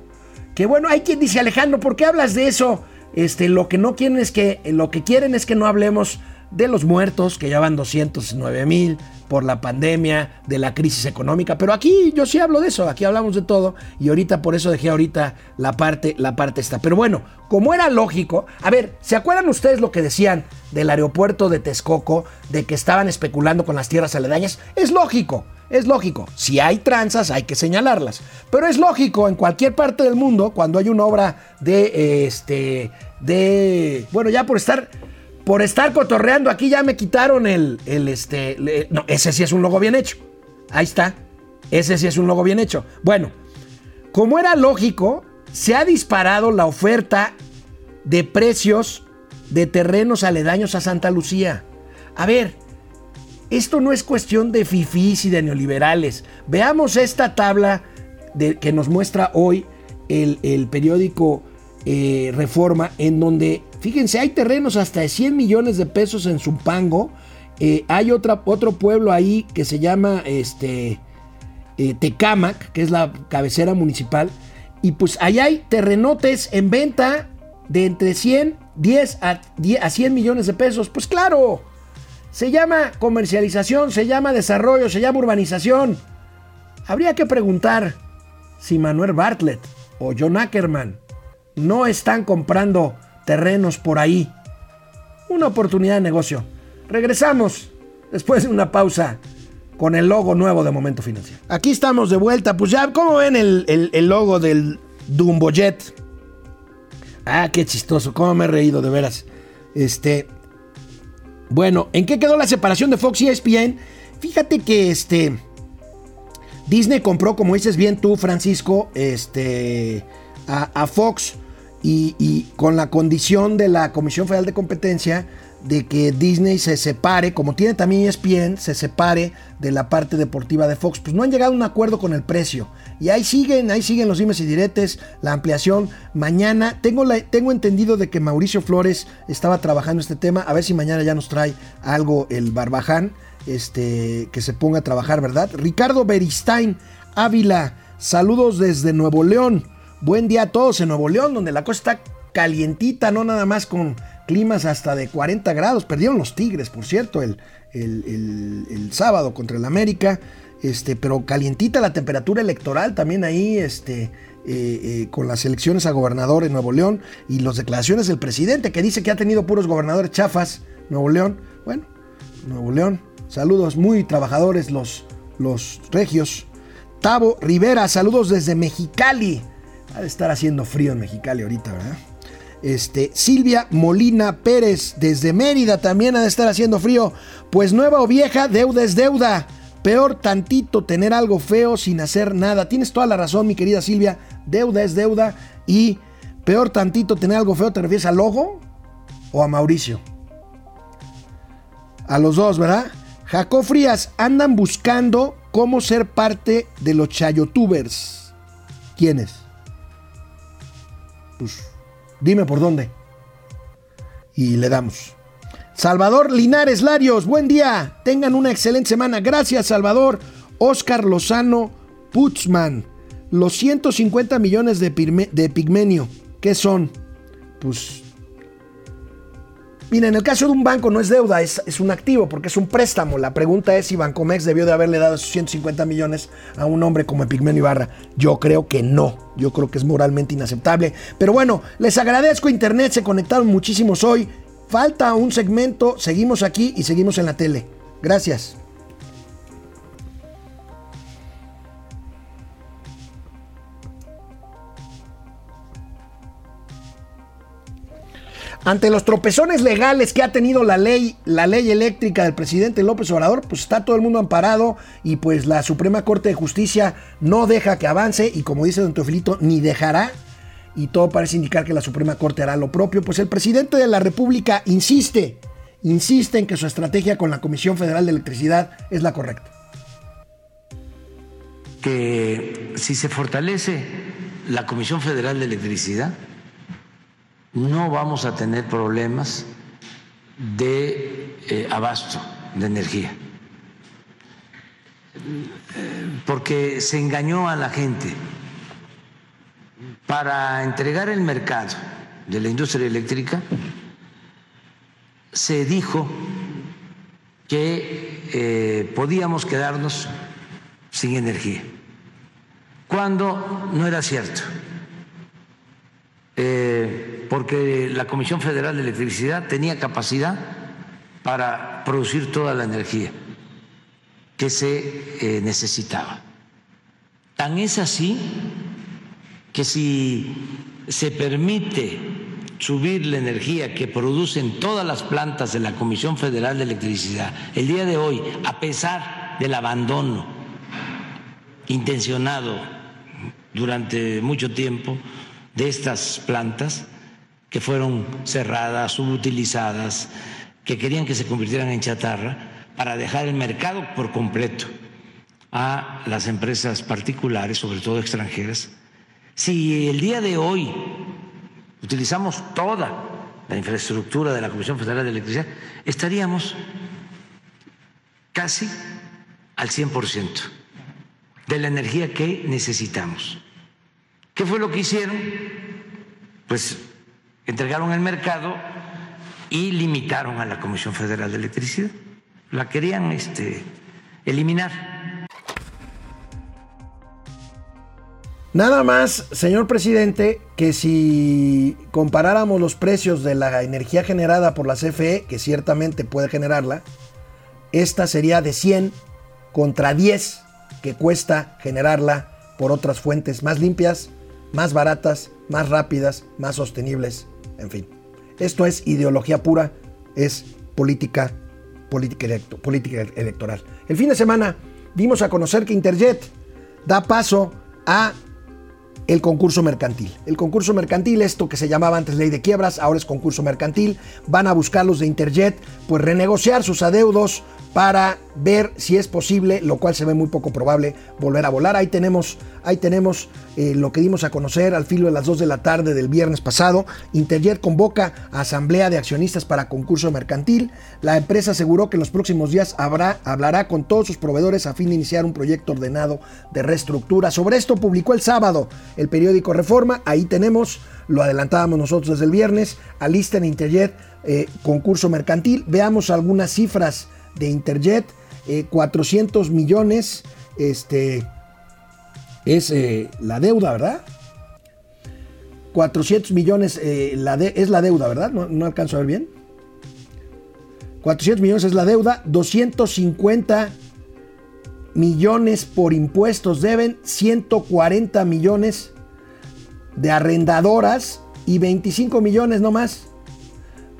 Que bueno, hay quien dice, Alejandro, ¿por qué hablas de eso? Este, lo que no quieren es que, lo que quieren es que no hablemos de los muertos, que ya van 209 mil por la pandemia, de la crisis económica, pero aquí yo sí hablo de eso, aquí hablamos de todo y ahorita por eso dejé ahorita la parte la parte esta. Pero bueno, como era lógico, a ver, ¿se acuerdan ustedes lo que decían del aeropuerto de Texcoco de que estaban especulando con las tierras aledañas? Es lógico. Es lógico, si hay tranzas hay que señalarlas, pero es lógico en cualquier parte del mundo cuando hay una obra de este de bueno, ya por estar por estar cotorreando aquí ya me quitaron el, el este, no, ese sí es un logo bien hecho. Ahí está. Ese sí es un logo bien hecho. Bueno, como era lógico, se ha disparado la oferta de precios de terrenos aledaños a Santa Lucía. A ver, esto no es cuestión de fifís y de neoliberales. Veamos esta tabla de, que nos muestra hoy el, periódico eh, Reforma, en donde, fíjense, hay terrenos hasta de 100 millones de pesos en Zumpango. Eh, hay otra, otro pueblo ahí que se llama este, eh, que es la cabecera municipal. Y pues ahí hay terrenotes en venta de entre 100, 10 a, 10 a 100 millones de pesos. Pues claro, se llama comercialización, se llama desarrollo, se llama urbanización. Habría que preguntar si Manuel Bartlett o John Ackerman no están comprando terrenos por ahí. Una oportunidad de negocio. Regresamos después de una pausa con el logo nuevo de Momento Financiero. Aquí estamos de vuelta. Pues ya, ¿cómo ven el, el logo del Dumbojet? Ah, qué chistoso. Cómo me he reído, de veras. Este, bueno, ¿en qué quedó la separación de Fox y ESPN? Fíjate que este Disney compró, como dices bien tú, Francisco, este, a, Fox y, con la condición de la Comisión Federal de Competencia de que Disney se separe, como tiene también ESPN, se separe de la parte deportiva de Fox. Pues no han llegado a un acuerdo con el precio. Y ahí siguen, ahí siguen los dimes y diretes, la ampliación. Mañana tengo, tengo entendido de que Mauricio Flores estaba trabajando este tema. A ver si mañana ya nos trae algo el Barbaján, este, que se ponga a trabajar, ¿verdad? Ricardo Beristain, Ávila, saludos desde Nuevo León. Buen día a todos en Nuevo León, donde la cosa está calientita, no nada más con climas hasta de 40 grados. Perdieron los Tigres, por cierto, el, sábado contra el América. Este, pero calientita la temperatura electoral también ahí, este, eh, eh, con las elecciones a gobernador en Nuevo León y las declaraciones del presidente que dice que ha tenido puros gobernadores chafas, Nuevo León. Bueno, Nuevo León, saludos, muy trabajadores los, los regios. Tavo Rivera, saludos desde Mexicali. Ha de estar haciendo frío en Mexicali ahorita, ¿verdad? Este, Silvia Molina Pérez, desde Mérida, también ha de estar haciendo frío. Pues nueva o vieja, deuda es deuda. Peor tantito tener algo feo sin hacer nada. Tienes toda la razón, mi querida Silvia. Deuda es deuda. Y peor tantito tener algo feo, ¿te refieres a Logo o a Mauricio? A los dos, ¿verdad? Jacob Frías, andan buscando cómo ser parte de los chayotubers. ¿Quiénes? Pues Dime por dónde. Y le damos. Salvador Linares Larios, buen día. Tengan una excelente semana. Gracias, Salvador. Oscar Lozano Putzman. Los 150 millones de, pigmenio, ¿qué son? Pues Mira, en el caso de un banco no es deuda, es, un activo porque es un préstamo. La pregunta es si Bancomex debió de haberle dado esos 150 millones a un hombre como Epigmenio Ibarra. Yo creo que no. Yo creo que es moralmente inaceptable. Pero bueno, les agradezco Internet, se conectaron muchísimos hoy. Falta un segmento, seguimos aquí y seguimos en la tele. Gracias. Ante los tropezones legales que ha tenido la ley, la ley eléctrica del presidente López Obrador, pues está todo el mundo amparado y pues la Suprema Corte de Justicia no deja que avance y como dice don Teofilito, ni dejará y todo parece indicar que la Suprema Corte hará lo propio, pues el presidente de la República insiste, insiste en que su estrategia con la Comisión Federal de Electricidad es la correcta. Que si se fortalece la Comisión Federal de Electricidad, no vamos a tener problemas de eh, abasto de energía, porque se engañó a la gente, para entregar el mercado de la industria eléctrica, se dijo que eh, podíamos quedarnos sin energía, cuando no era cierto, porque la Comisión Federal de Electricidad tenía capacidad para producir toda la energía que se eh, necesitaba. Tan es así que si se permite subir la energía que producen todas las plantas de la Comisión Federal de Electricidad el día de hoy, a pesar del abandono intencionado durante mucho tiempo de estas plantas que fueron cerradas, subutilizadas, que querían que se convirtieran en chatarra para dejar el mercado por completo a las empresas particulares, sobre todo extranjeras. Si el día de hoy utilizamos toda la infraestructura de la Comisión Federal de Electricidad, estaríamos casi al 100% de la energía que necesitamos. ¿Qué fue lo que hicieron? Pues entregaron el mercado y limitaron a la Comisión Federal de Electricidad. La querían este, eliminar. Nada más, señor presidente, que si comparáramos los precios de la energía generada por la CFE, que ciertamente puede generarla, esta sería de 100 contra 10 que cuesta generarla por otras fuentes más limpias, más baratas, más rápidas, más sostenibles, en fin. Esto es ideología pura, es política, política, electoral. El fin de semana dimos a conocer que Interjet da paso a el concurso mercantil. El concurso mercantil, esto que se llamaba antes ley de quiebras, ahora es concurso mercantil. Van a buscar los de Interjet, pues renegociar sus adeudos para ver si es posible, lo cual se ve muy poco probable, volver a volar. Ahí tenemos, ahí tenemos eh, lo que dimos a conocer al filo de las 2 de la tarde del viernes pasado. Interjet convoca a asamblea de accionistas para concurso mercantil. La empresa aseguró que en los próximos días habrá, hablará con todos sus proveedores a fin de iniciar un proyecto ordenado de reestructura. Sobre esto publicó el sábado el periódico Reforma. Ahí tenemos, lo adelantábamos nosotros desde el viernes, alista en Interjet eh, concurso mercantil. Veamos algunas cifras de Interjet, 400 eh, millones, este, es eh, la deuda, ¿verdad? 400 millones eh, la es la deuda, ¿verdad? No, no, alcanzo a ver bien. 400 millones es la deuda, 250 millones por impuestos deben, 140 millones de arrendadoras y 25 millones no más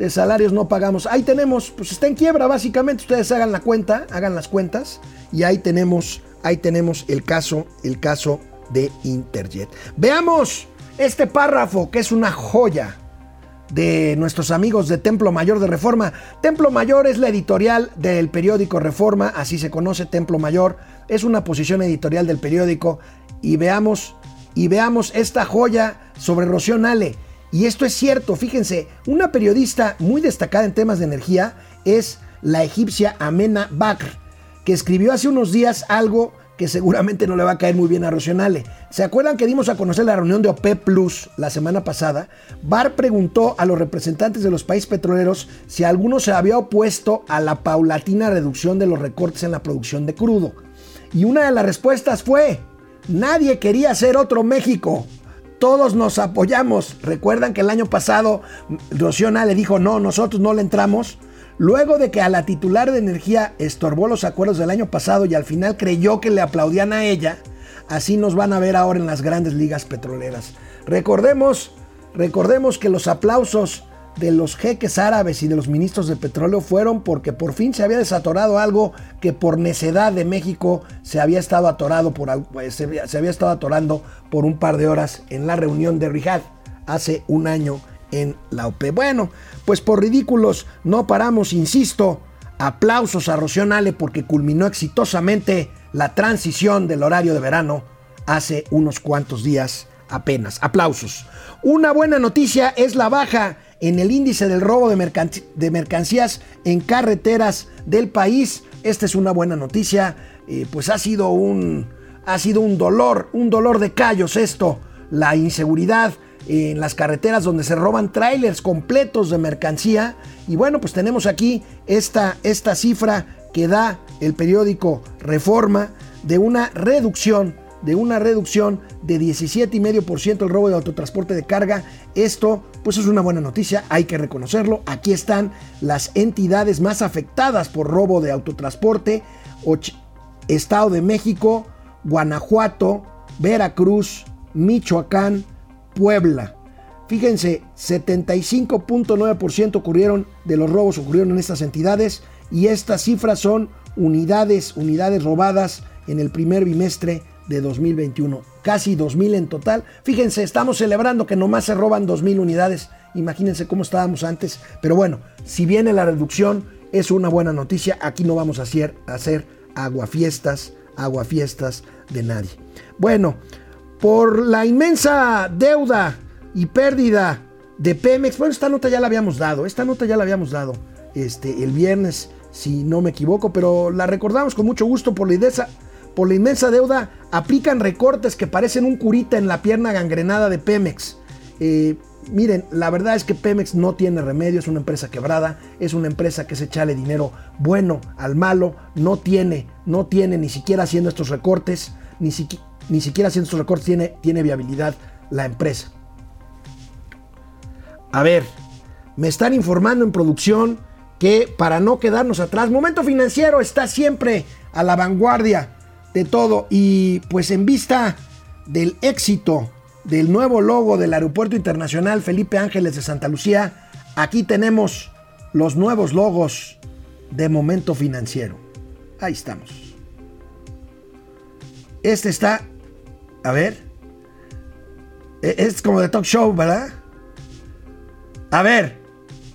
de salarios no pagamos. Ahí tenemos, pues está en quiebra básicamente. Ustedes hagan la cuenta, hagan las cuentas y ahí tenemos, ahí tenemos el caso, el caso de Interjet. Veamos este párrafo que es una joya de nuestros amigos de Templo Mayor de Reforma. Templo Mayor es la editorial del periódico Reforma, así se conoce Templo Mayor, es una posición editorial del periódico y veamos y veamos esta joya sobre Rocío Nale. Y esto es cierto, fíjense, una periodista muy destacada en temas de energía es la egipcia Amena Bakr, que escribió hace unos días algo que seguramente no le va a caer muy bien a Rocionale. ¿Se acuerdan que dimos a conocer la reunión de OPEP Plus la semana pasada? Bar preguntó a los representantes de los países petroleros si alguno se había opuesto a la paulatina reducción de los recortes en la producción de crudo. Y una de las respuestas fue, nadie quería ser otro México todos nos apoyamos. Recuerdan que el año pasado Rocío le dijo, no, nosotros no le entramos. Luego de que a la titular de energía estorbó los acuerdos del año pasado y al final creyó que le aplaudían a ella, así nos van a ver ahora en las grandes ligas petroleras. Recordemos, recordemos que los aplausos de los jeques árabes y de los ministros de petróleo fueron porque por fin se había desatorado algo que por necedad de México se había estado atorado por pues, se estado atorando por un par de horas en la reunión de Riyadh hace un año en la OPE. Bueno, pues por ridículos no paramos, insisto. Aplausos a Rocío Nale porque culminó exitosamente la transición del horario de verano hace unos cuantos días apenas. Aplausos. Una buena noticia es la baja en el índice del robo de, mercancías en carreteras del país. Esta es una buena noticia, eh, pues ha sido un, ha sido un dolor, un dolor de callos esto. la inseguridad en las carreteras donde se roban trailers completos de mercancía. Y bueno, pues tenemos aquí esta, esta cifra que da el periódico Reforma de una reducción de una reducción de 17,5% el robo de autotransporte de carga. Esto pues es una buena noticia, hay que reconocerlo. Aquí están las entidades más afectadas por robo de autotransporte. Estado de México, Guanajuato, Veracruz, Michoacán, Puebla. Fíjense, 75.9% ocurrieron de los robos ocurrieron en estas entidades y estas cifras son unidades, unidades robadas en el primer bimestre de 2021. Casi 2.000 en total. Fíjense, estamos celebrando que nomás se roban 2.000 unidades. Imagínense cómo estábamos antes. Pero bueno, si viene la reducción, es una buena noticia. Aquí no vamos a hacer, hacer aguafiestas, aguafiestas de nadie. Bueno, por la inmensa deuda y pérdida de Pemex, bueno, esta nota ya la habíamos dado, esta nota ya la habíamos dado este, el viernes, si no me equivoco, pero la recordamos con mucho gusto por la inmensa, por la inmensa deuda, aplican recortes que parecen un curita en la pierna gangrenada de Pemex. Eh, miren, la verdad es que Pemex no tiene remedio, es una empresa quebrada, es una empresa que se echale dinero bueno al malo, no tiene, no tiene ni siquiera haciendo estos recortes, ni, siquiera haciendo estos recortes tiene viabilidad la empresa. A ver, me están informando en producción que para no quedarnos atrás, Momento Financiero está siempre a la vanguardia de todo y pues en vista del éxito del nuevo logo del Aeropuerto Internacional Felipe Ángeles de Santa Lucía, aquí tenemos los nuevos logos de Momento Financiero. Ahí estamos. Este está, a ver, e, es como de talk show, ¿verdad? A ver,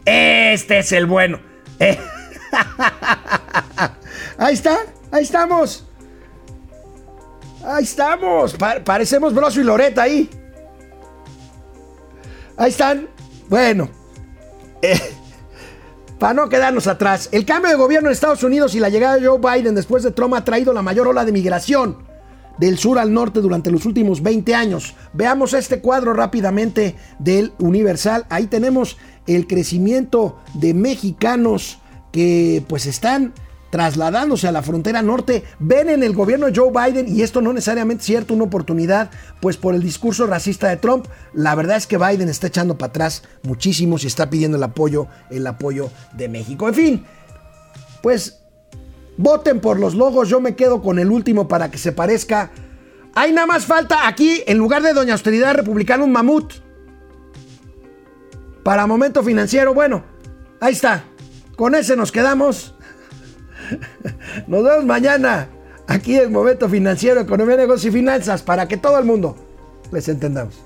este es el bueno. Ahí está, ahí estamos. Ahí estamos. parecemos Broso y Loreta ahí. Ahí están. Bueno. Eh, para no quedarnos atrás, el cambio de gobierno en Estados Unidos y la llegada de Joe Biden después de Trump ha traído la mayor ola de migración del sur al norte durante los últimos 20 años. Veamos este cuadro rápidamente del Universal. Ahí tenemos el crecimiento de mexicanos que pues están trasladándose a la frontera norte, ven en el gobierno de Joe Biden, y esto no necesariamente es cierto, una oportunidad, pues por el discurso racista de Trump. La verdad es que Biden está echando para atrás muchísimo y está pidiendo el apoyo, el apoyo de México. En fin, pues voten por los logos, yo me quedo con el último para que se parezca. Hay nada más falta aquí, en lugar de Doña Austeridad Republicana, un mamut. Para momento financiero, bueno, ahí está. Con ese nos quedamos. Nos vemos mañana aquí en Momento Financiero, Economía, Negocios y Finanzas para que todo el mundo les entendamos.